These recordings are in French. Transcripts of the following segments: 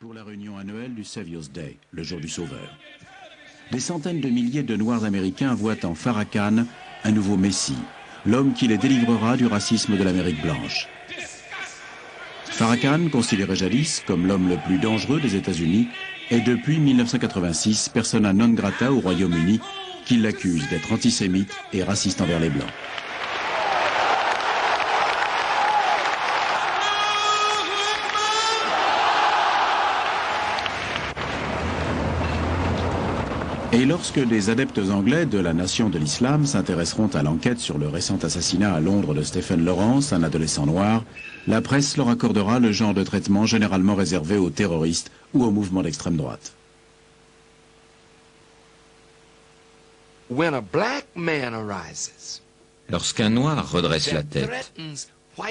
Pour la réunion annuelle du Savior's Day, le jour du Sauveur. Des centaines de milliers de Noirs américains voient en Farrakhan un nouveau Messie, l'homme qui les délivrera du racisme de l'Amérique blanche. Farrakhan, considéré jadis comme l'homme le plus dangereux des États-Unis, est depuis 1986 persona non grata au Royaume-Uni, qui l'accuse d'être antisémite et raciste envers les Blancs. Et lorsque des adeptes anglais de la nation de l'islam s'intéresseront à l'enquête sur le récent assassinat à Londres de Stephen Lawrence, un adolescent noir, la presse leur accordera le genre de traitement généralement réservé aux terroristes ou aux mouvements d'extrême droite. Lorsqu'un noir redresse la tête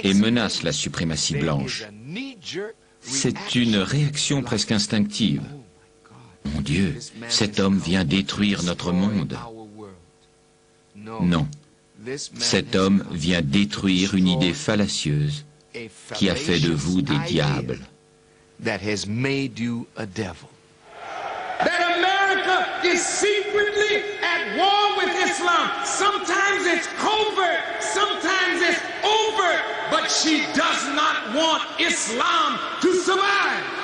et menace la suprématie blanche, c'est une réaction presque instinctive. Mon Dieu, cet homme vient détruire notre monde. Non, cet homme vient détruire une idée fallacieuse qui a fait de vous des diables. That America is secretly at war with Islam. Sometimes it's covert, sometimes it's overt, but she does not want Islam to survive.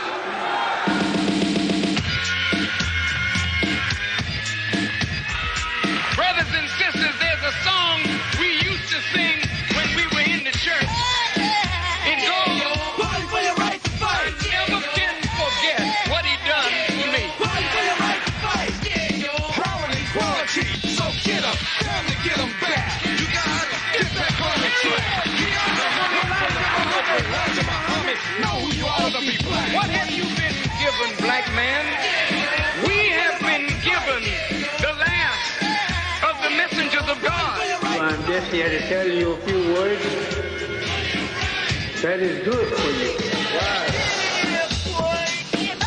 What have you been given, black man? We have been given the last of the messengers of God. I'm just here to tell you a few words that is good for you.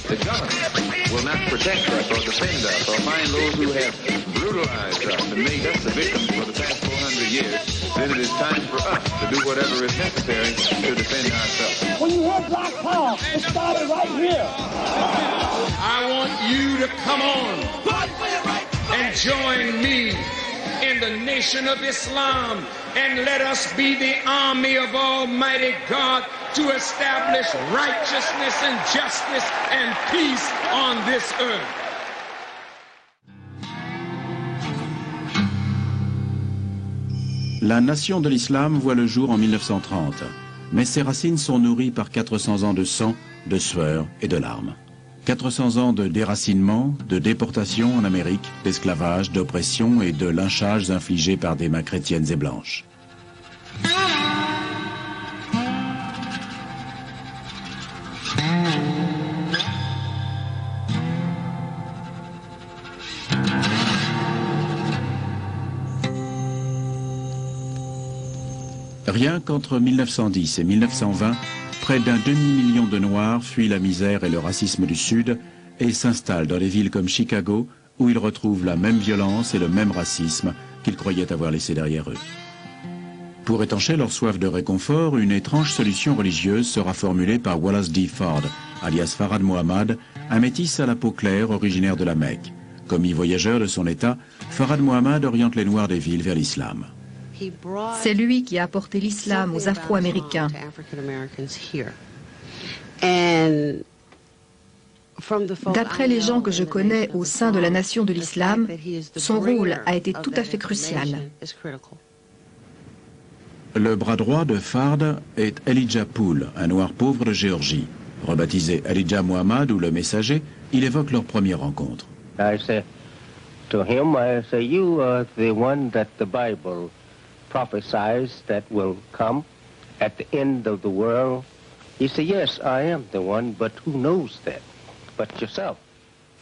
The government will not protect us or defend us or find those who have brutalized us and made us the victims for the past 400 years then it is time for us to do whatever is necessary to defend ourselves. When you hear Black Power, it started right here. I want you to come on and join me in the nation of Islam and let us be the army of Almighty God to establish righteousness and justice and peace on this earth. La nation de l'islam voit le jour en 1930, mais ses racines sont nourries par 400 ans de sang, de sueur et de larmes. 400 ans de déracinement, de déportation en Amérique, d'esclavage, d'oppression et de lynchages infligés par des mains chrétiennes et blanches. Rien qu'entre 1910 et 1920, près d'un demi-million de Noirs fuient la misère et le racisme du Sud et s'installent dans des villes comme Chicago, où ils retrouvent la même violence et le même racisme qu'ils croyaient avoir laissé derrière eux. Pour étancher leur soif de réconfort, une étrange solution religieuse sera formulée par Wallace D. Ford, alias Farad Mohammad, un métis à la peau claire originaire de la Mecque. Commis voyageur de son état, Farad Mohammad oriente les Noirs des villes vers l'islam. C'est lui qui a apporté l'islam aux Afro-Américains. D'après les gens que je connais au sein de la nation de l'islam, son rôle a été tout à fait crucial. Le bras droit de Fard est Elijah Poole, un noir pauvre de Géorgie. Rebaptisé Elijah Muhammad ou le messager, il évoque leur première rencontre. to him, I say, you are the one that the Bible prophesies that will come at the end of the world? He said, yes, I am the one, but who knows that but yourself?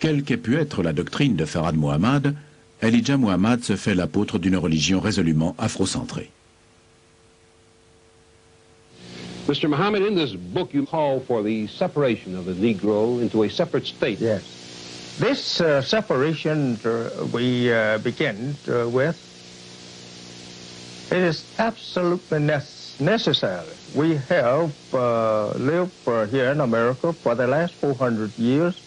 Quelle qu'ait pu être la doctrine de Farad Muhammad, Elijah Muhammad se fait l'apôtre d'une religion résolument afrocentrée. Mr. Muhammad, in this book you call for the separation of the Negro into a separate state. Yes. This uh, separation uh, we uh, begin uh, with it is absolutely necessary. We have uh, lived uh, here in America for the last 400 years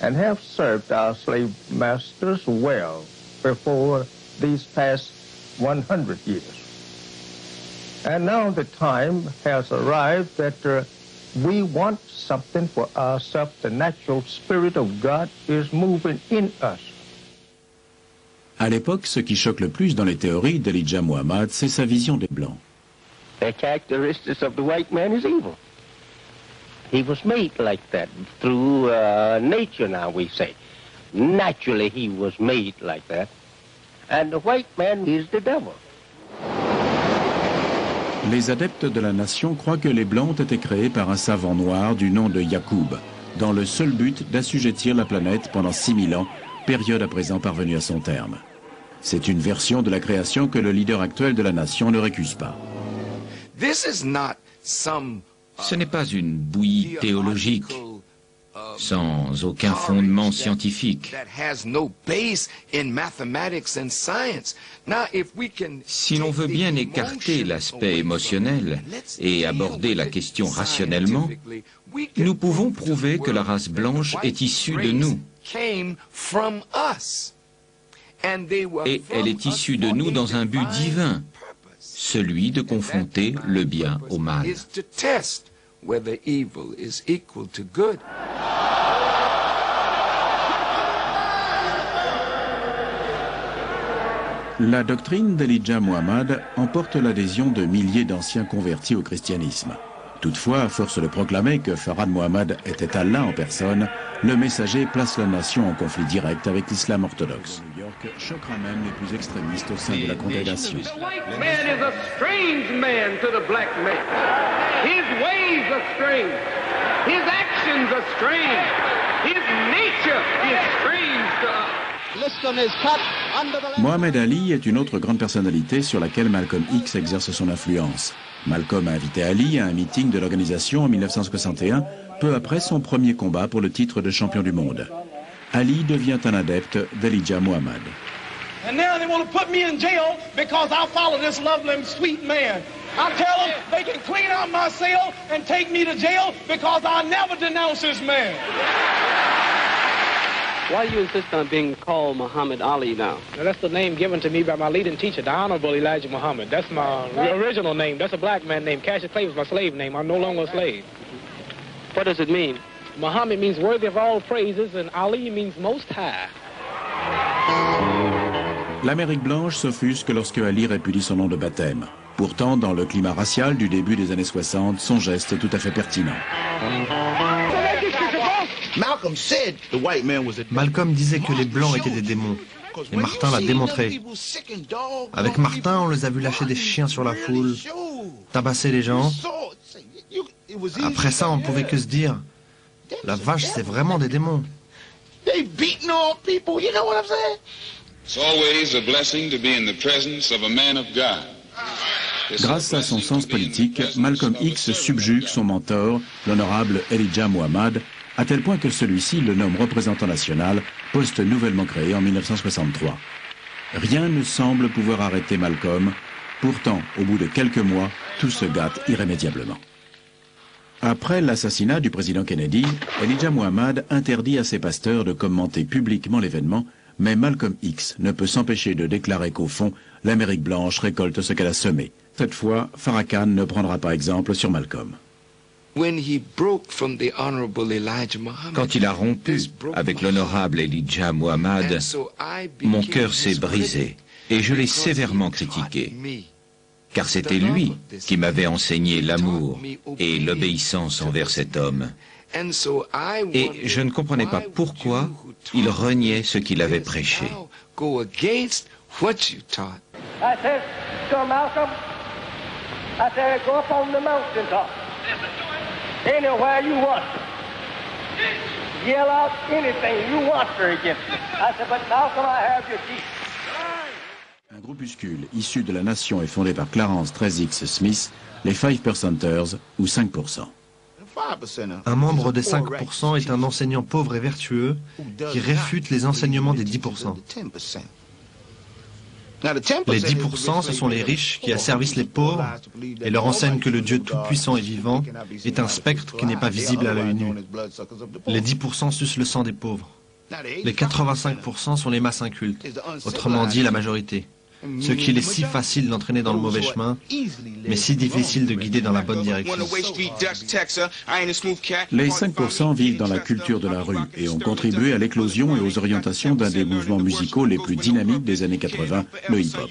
and have served our slave masters well before these past 100 years. And now the time has arrived that uh, we want something for ourselves. The natural spirit of God is moving in us. À l'époque, ce qui choque le plus dans les théories d'Elijah Muhammad, c'est sa vision des Blancs. The characteristics of the white man is evil. He was made like that through uh, nature, now we say. Naturally, he was made like that. And the white man is the devil. Les adeptes de la nation croient que les Blancs ont été créés par un savant noir du nom de Yacoub, dans le seul but d'assujettir la planète pendant 6000 ans, période à présent parvenue à son terme. C'est une version de la création que le leader actuel de la nation ne récuse pas. Ce n'est pas une bouillie théologique sans aucun fondement scientifique. Si l'on veut bien écarter l'aspect émotionnel et aborder la question rationnellement, nous pouvons prouver que la race blanche est issue de nous. Et elle est issue de nous dans un but divin, celui de confronter le bien au mal. La doctrine d'Elijah Muhammad emporte l'adhésion de milliers d'anciens convertis au christianisme. Toutefois, à force de proclamer que Farad Muhammad était Allah en personne, le messager place la nation en conflit direct avec l'islam orthodoxe. Choquera même les plus extrémistes au sein de la congrégation. The white man is a strange man to the black man. His ways are strange. His actions are strange. His nature is strange to us. Mohamed Ali est une autre grande personnalité sur laquelle Malcolm X exerce son influence. Malcolm a invité Ali à un meeting de l'organisation en 1961, peu après son premier combat pour le titre de champion du monde. Ali devient un adepte d'Elijah Muhammad. And now they want to put me in jail because I follow this lovely and sweet man. I tell them they can clean out my cell and take me to jail because I never denounce this man. Why do you insist on being called Muhammad Ali now? Now, that's the name given to me by my leading teacher, the Honorable Elijah Muhammad. That's my original name. That's a black man name. Cassius Clay was my slave name. I'm no longer a slave. What does it mean? Muhammad means worthy of all praises, and Ali means most high. L'Amérique blanche s'offusque lorsque Ali répudie son nom de baptême. Pourtant, dans le climat racial du début des années 60, son geste est tout à fait pertinent. Malcolm disait que les Blancs étaient des démons. Et Martin l'a démontré. Avec Martin, on les a vus lâcher des chiens sur la foule, tabasser les gens. Après ça, on pouvait que se dire, la vache, c'est vraiment des démons. Grâce à son sens politique, Malcolm X subjugue son mentor, l'honorable Elijah Muhammad, à tel point que celui-ci le nomme représentant national, poste nouvellement créé en 1963. Rien ne semble pouvoir arrêter Malcolm, pourtant, au bout de quelques mois, tout se gâte irrémédiablement. Après l'assassinat du président Kennedy, Elijah Muhammad interdit à ses pasteurs de commenter publiquement l'événement, mais Malcolm X ne peut s'empêcher de déclarer qu'au fond, l'Amérique blanche récolte ce qu'elle a semé. Cette fois, Farrakhan ne prendra pas exemple sur Malcolm. Quand il a rompu avec l'honorable Elijah Muhammad, mon cœur s'est brisé et je l'ai sévèrement critiqué. Car c'était lui qui m'avait enseigné l'amour et l'obéissance envers cet homme. Et je ne comprenais pas pourquoi il reniait ce qu'il avait prêché. Yell out anything you want for against me. I said, but Malcolm, I have your teeth. Un groupuscule issu de la nation est fondé par Clarence 13X Smith, les Five Percenters, ou 5%. Un membre des 5% est un enseignant pauvre et vertueux qui réfute les enseignements des 10%. Les 10%, ce sont les riches qui asservissent les pauvres et leur enseignent que le Dieu tout-puissant et vivant est un spectre qui n'est pas visible à l'œil nu. Les 10% sucent le sang des pauvres. Les 85% sont les masses incultes, autrement dit la majorité ce qu'il est si facile d'entraîner dans le mauvais chemin, mais si difficile de guider dans la bonne direction. Les 5% vivent dans la culture de la rue et ont contribué à l'éclosion et aux orientations d'un des mouvements musicaux les plus dynamiques des années 80, le hip-hop.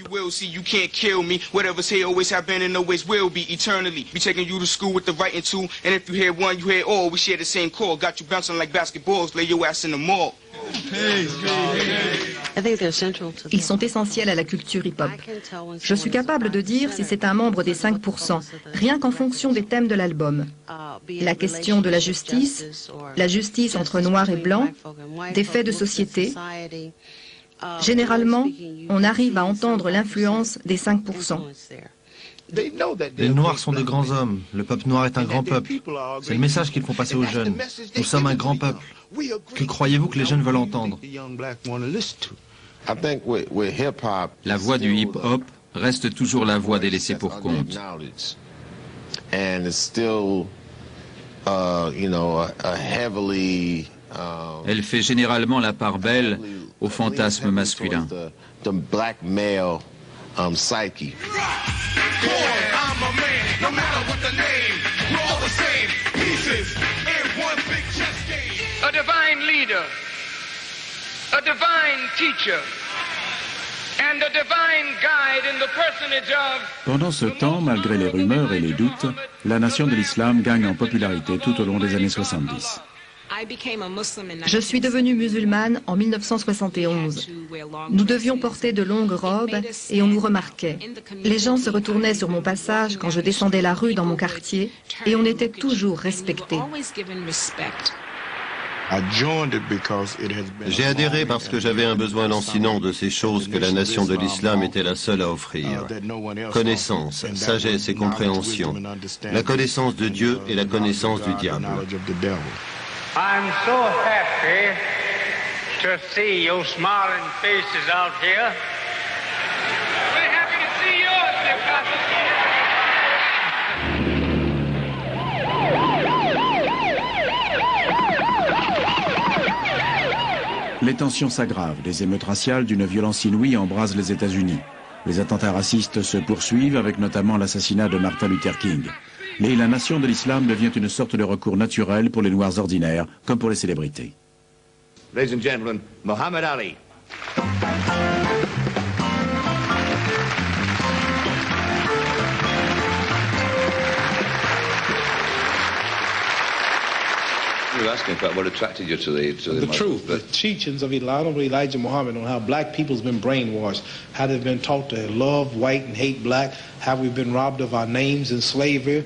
Ils sont essentiels à la culture hip-hop. Je suis capable de dire si c'est un membre des 5%, rien qu'en fonction des thèmes de l'album. La question de la justice, la justice entre noir et blanc, des faits de société. Généralement, on arrive à entendre l'influence des 5%. Les Noirs sont de grands hommes. Le peuple noir est un grand peuple. C'est le message qu'ils font passer aux jeunes. Nous sommes un grand peuple. Que croyez-vous que les jeunes veulent entendre La voix du hip-hop reste toujours la voix des laissés pour compte. Elle fait généralement la part belle au fantasme masculin. A divine leader, a divine teacher, and a divine guide in the personage of Pendant ce temps, malgré les rumeurs et les doutes, la nation de l'islam gagne en popularité tout au long des années 70. Je suis devenue musulmane en 1971. Nous devions porter de longues robes et on nous remarquait. Les gens se retournaient sur mon passage quand je descendais la rue dans mon quartier et on était toujours respecté. J'ai adhéré parce que j'avais un besoin lancinant de ces choses que la nation de l'islam était la seule à offrir. Connaissance, sagesse et compréhension. La connaissance de Dieu et la connaissance du diable. I'm so happy to see your smiling faces out here. We're happy to see yours, dear Les tensions s'aggravent, les émeutes raciales d'une violence inouïe embrasent les États-Unis. Les attentats racistes se poursuivent avec notamment l'assassinat de Martin Luther King. Mais la nation de l'islam devient une sorte de recours naturel pour les Noirs ordinaires, comme pour les célébrités. Ladies and gentlemen, Ali. Were asking about what attracted you to the to the, The truth, the teachings of Elijah, Elijah Muhammad on how black people's been brainwashed, how they've been taught to love white and hate black, how we've been robbed of our names in slavery.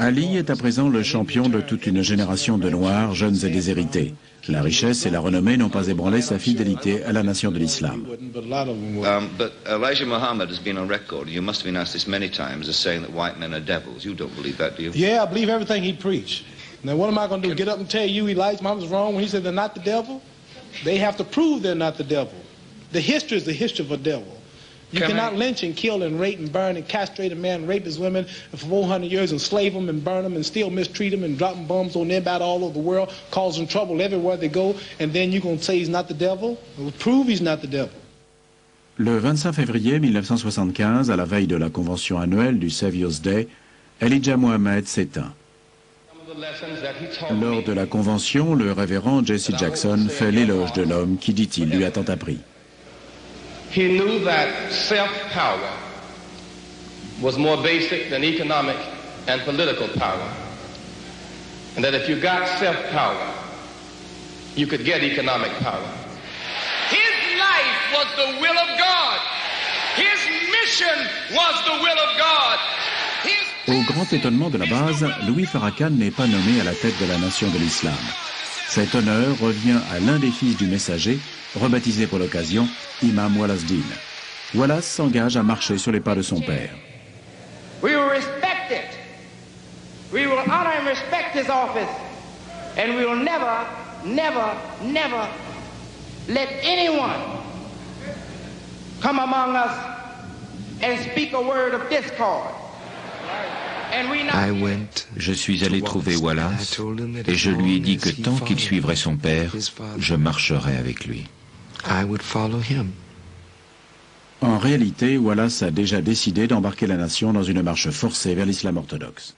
Ali est à présent le champion de toute une génération de Noirs, jeunes et déshérités. La richesse et la renommée n'ont pas ébranlé sa fidélité à la nation de l'islam. Um, but Elijah Muhammad has been on record. You must have been asked this many times as saying that white men are devils. You don't believe that, do you? Yeah, I believe everything he preached. Now, what am I going to do? Get up and tell you Elijah Muhammad was wrong when he said they're not the devil? They have to prove they're not the devil. The history is the history of a devil. You Can cannot I- lynch and kill and rape and burn and castrate a man, rape his women for 400 years, enslave them and burn them and still mistreat them and dropping bombs on everybody all over the world, causing trouble everywhere they go, and then you're going to say he's not the devil? Well, prove he's not the devil. Le 25 février 1975, à la veille de la convention annuelle du Savior's Day, Elijah Mohammed s'éteint. Lors de la convention, le révérend Jesse Jackson fait l'éloge de l'homme qui, dit-il, lui a tant appris. You could get economic power. His life was the will of God. His mission was the will of God. Au grand étonnement de la base, Louis Farrakhan n'est pas nommé à la tête de la nation de l'islam. Cet honneur revient à l'un des fils du messager, rebaptisé pour l'occasion Imam Wallace Din. Wallace s'engage à marcher sur les pas de son père. We will respect it. We will honor and respect his office. And we will never, never, never let anyone come among us and speak a word of discord. Je suis allé trouver Wallace et je lui ai dit que tant qu'il suivrait son père, je marcherais avec lui. En réalité, Wallace a déjà décidé d'embarquer la nation dans une marche forcée vers l'islam orthodoxe.